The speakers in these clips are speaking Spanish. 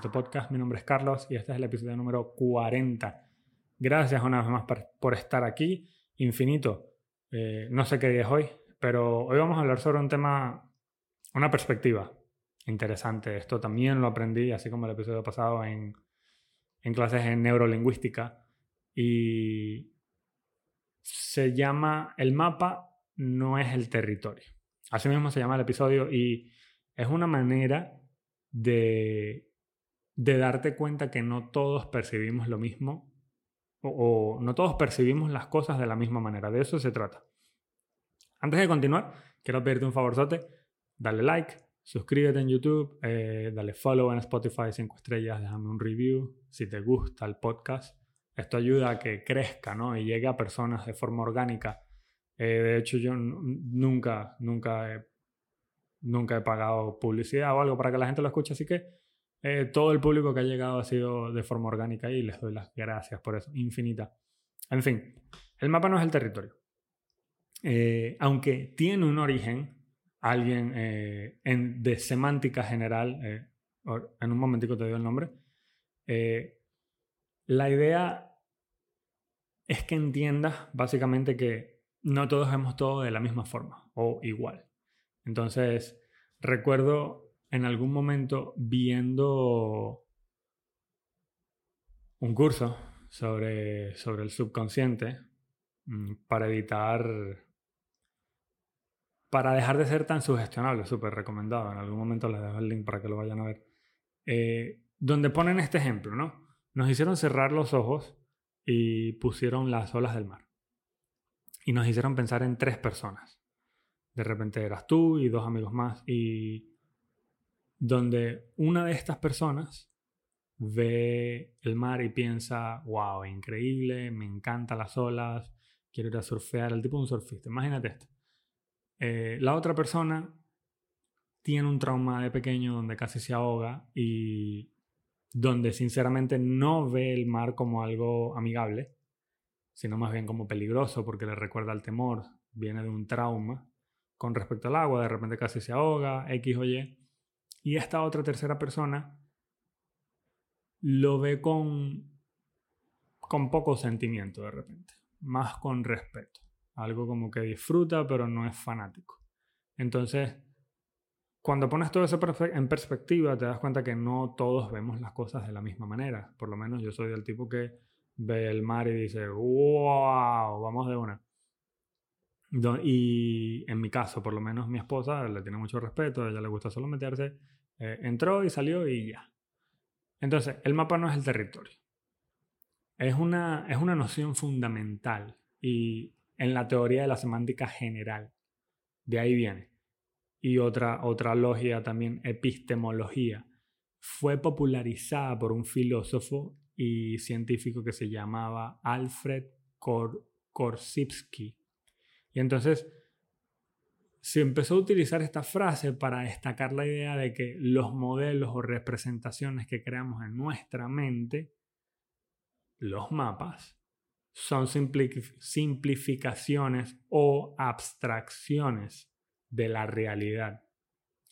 Podcast. Mi nombre es Carlos y este es el episodio número 40. Gracias una vez más por, estar aquí. Infinito. Eh, no sé qué día es hoy, pero hoy vamos a hablar sobre un tema, una perspectiva interesante. Esto también lo aprendí, así como el episodio pasado, en, en clases en neurolingüística. Y se llama El mapa no es el territorio. Así mismo se llama el episodio y es una manera de, de darte cuenta que no todos percibimos lo mismo o, no todos percibimos las cosas de la misma manera. De eso se trata. Antes de continuar, quiero pedirte un favorzote. Dale like, suscríbete en YouTube, eh, dale follow en Spotify 5 estrellas, déjame un review si te gusta el podcast. Esto ayuda a que crezca ¿no? y llegue a personas de forma orgánica. Eh, de hecho, yo nunca, nunca he nunca he pagado publicidad o algo para que la gente lo escuche, así que eh, todo el público que ha llegado ha sido de forma orgánica y les doy las gracias por eso, infinita. En fin, el mapa no es el territorio. Eh, aunque tiene un origen, alguien eh, en, de semántica general, en un momentico te doy el nombre, la idea es que entiendas básicamente que no todos vemos todo de la misma forma o igual. Entonces, recuerdo en algún momento viendo un curso sobre, sobre el subconsciente mm, para evitar, para dejar de ser tan sugestionable, súper recomendado. En algún momento les dejo el link para que lo vayan a ver. Eh, donde ponen este ejemplo, ¿no? Nos hicieron cerrar los ojos y pusieron las olas del mar. Y nos hicieron pensar en tres personas de repente eras tú y dos amigos más y donde una de estas personas ve el mar y piensa, wow, increíble, me encantan las olas, quiero ir a surfear, el tipo de un surfista, imagínate esto. Eh, la otra persona tiene un trauma de pequeño donde casi se ahoga y donde sinceramente no ve el mar como algo amigable, sino más bien como peligroso porque le recuerda el temor, viene de un trauma con respecto al agua, de repente casi se ahoga, X o Y. Y esta otra tercera persona lo ve con, con poco sentimiento de repente, más con respeto. Algo como que disfruta pero no es fanático. Entonces, cuando pones todo eso en perspectiva, te das cuenta que no todos vemos las cosas de la misma manera. Por lo menos yo soy del tipo que ve el mar y dice, wow, vamos de una. Y en mi caso, por lo menos mi esposa le tiene mucho respeto, a ella le gusta solo meterse, eh, entró y salió y ya. Entonces, el mapa no es el territorio. Es una, es una noción fundamental y en la teoría de la semántica general. De ahí viene. Y otra, otra logia también, epistemología. Fue popularizada por un filósofo y científico que se llamaba Alfred Korsivsky y entonces se empezó a utilizar esta frase para destacar la idea de que los modelos o representaciones que creamos en nuestra mente, los mapas, son simplificaciones o abstracciones de la realidad,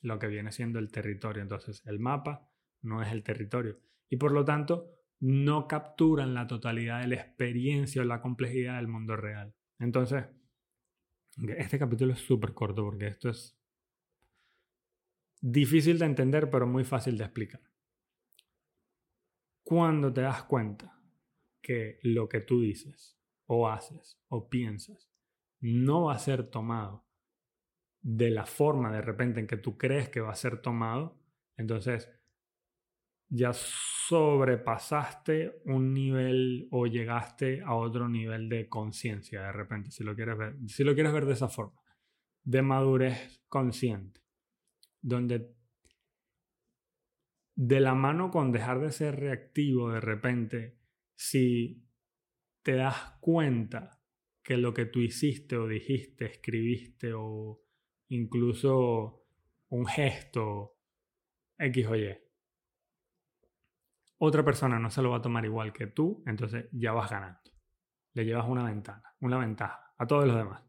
lo que viene siendo el territorio. Entonces, el mapa no es el territorio y por lo tanto no capturan la totalidad de la experiencia o la complejidad del mundo real. Entonces, este capítulo es súper corto porque esto es difícil de entender pero muy fácil de explicar. Cuando te das cuenta que lo que tú dices o haces o piensas no va a ser tomado de la forma de repente en que tú crees que va a ser tomado, entonces ya sobrepasaste un nivel o llegaste a otro nivel de conciencia de repente, si lo quieres ver, si lo quieres ver de esa forma, de madurez consciente, donde de la mano con dejar de ser reactivo de repente, si te das cuenta que lo que tú hiciste o dijiste, escribiste o incluso un gesto X o Y otra persona no se lo va a tomar igual que tú, entonces ya vas ganando. Le llevas una ventana, una ventaja a todos los demás.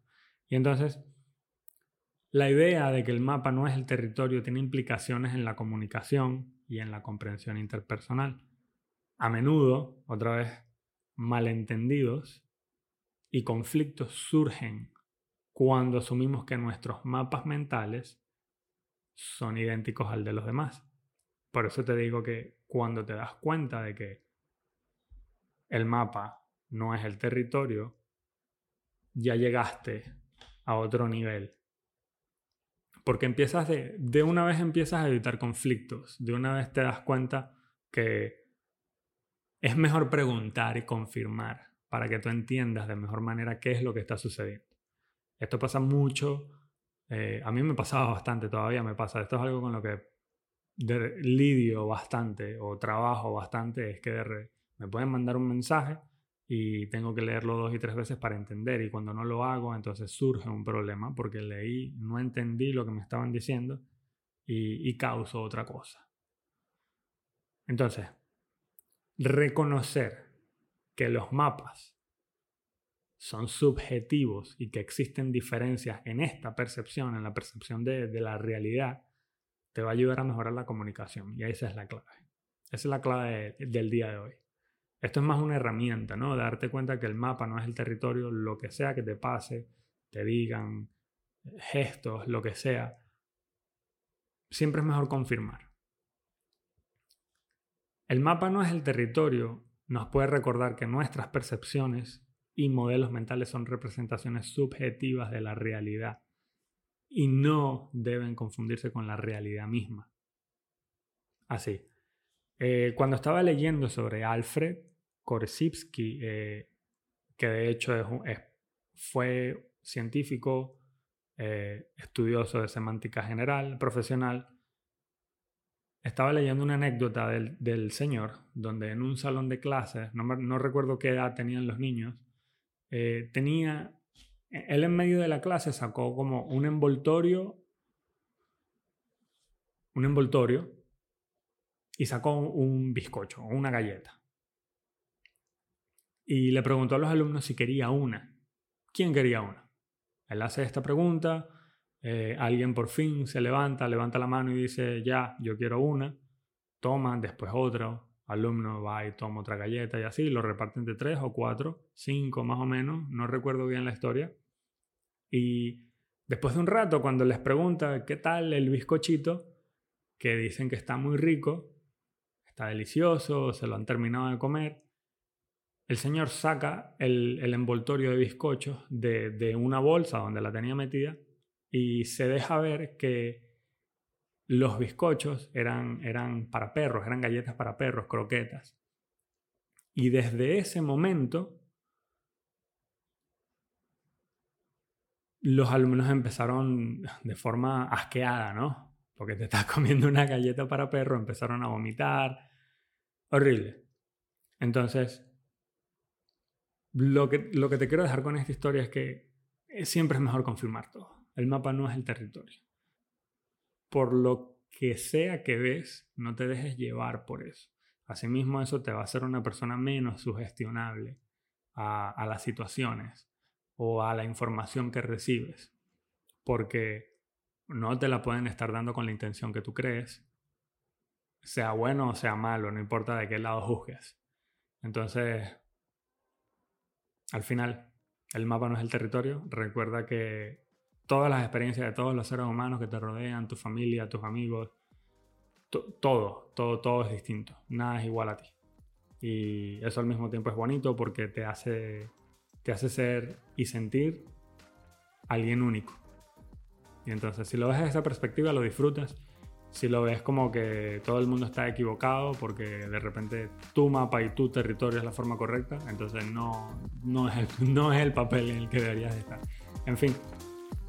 Y entonces, La idea de que el mapa no es el territorio tiene implicaciones en la comunicación y en la comprensión interpersonal. A menudo, otra vez, malentendidos y conflictos surgen cuando asumimos que nuestros mapas mentales son idénticos al de los demás. Por eso te digo que cuando te das cuenta de que el mapa no es el territorio, ya llegaste a otro nivel. Porque empiezas de, de una vez empiezas a evitar conflictos, de una vez te das cuenta que es mejor preguntar y confirmar para que tú entiendas de mejor manera qué es lo que está sucediendo. Esto pasa mucho, eh, a mí me pasaba bastante, todavía me pasa, esto es algo con lo que lidio bastante o trabajo bastante, es que me pueden mandar un mensaje y tengo que leerlo dos y tres veces para entender y cuando no lo hago entonces surge un problema porque leí, no entendí lo que me estaban diciendo y, y causo otra cosa. Entonces, reconocer que los mapas son subjetivos y que existen diferencias en esta percepción, en la percepción de, de la realidad, te va a ayudar a mejorar la comunicación. Y esa es la clave. Esa es la clave del día de hoy. Esto es más una herramienta, ¿no? Darte cuenta que el mapa no es el territorio, lo que sea que te pase, te digan, gestos, lo que sea. Siempre es mejor confirmar. El mapa no es el territorio, nos puede recordar que nuestras percepciones y modelos mentales son representaciones subjetivas de la realidad y no deben confundirse con la realidad misma. Así, eh, cuando estaba leyendo sobre Alfred Korsivsky, eh, que de hecho fue científico, eh, estudioso de semántica general, profesional, estaba leyendo una anécdota del, señor, donde en un salón de clases, no, no recuerdo qué edad tenían los niños, tenía él en medio de la clase sacó como un envoltorio, un envoltorio, y sacó un bizcocho o una galleta. Y le preguntó a los alumnos si quería una. ¿Quién quería una? Él hace esta pregunta, eh, alguien por fin se levanta, levanta la mano y dice, ya, yo quiero una. Toma, después otro, alumno va y toma otra galleta y así, lo reparten de tres o cuatro, cinco más o menos, no recuerdo bien la historia. Y después de un rato, cuando les pregunta qué tal el bizcochito, que dicen que está muy rico, está delicioso, se lo han terminado de comer, el señor saca el, envoltorio de bizcochos de, una bolsa donde la tenía metida y se deja ver que los bizcochos eran, eran para perros, eran galletas para perros, croquetas. Y desde ese momento los alumnos empezaron de forma asqueada, ¿no? Porque te estás comiendo una galleta para perro, empezaron a vomitar. Horrible. Entonces, lo que, lo que te quiero dejar con esta historia es que siempre es mejor confirmar todo. El mapa no es el territorio. Por lo que sea que ves, no te dejes llevar por eso. Asimismo, eso te va a hacer una persona menos sugestionable a, a las situaciones o a la información que recibes, porque no te la pueden estar dando con la intención que tú crees, sea bueno o sea malo, no importa de qué lado juzgues. Entonces, al final, el mapa no es el territorio. Recuerda que todas las experiencias de todos los seres humanos que te rodean, tu familia, tus amigos, todo, todo, todo es distinto. Nada es igual a ti. Y eso al mismo tiempo es bonito porque te hace te hace ser y sentir alguien único. Y entonces si lo ves desde esa perspectiva lo disfrutas. Si lo ves como que todo el mundo está equivocado porque de repente tu mapa y tu territorio es la forma correcta, entonces no, no, es, no es el papel en el que deberías estar. En fin,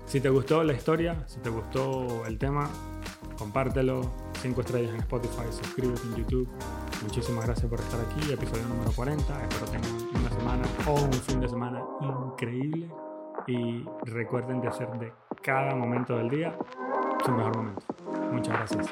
si te gustó la historia, si te gustó el tema, compártelo, 5 estrellas en Spotify, suscríbete en YouTube. Muchísimas gracias por estar aquí, episodio número 40. Espero tengan una semana o un fin de semana increíble y recuerden de hacer de cada momento del día su mejor momento. Muchas gracias.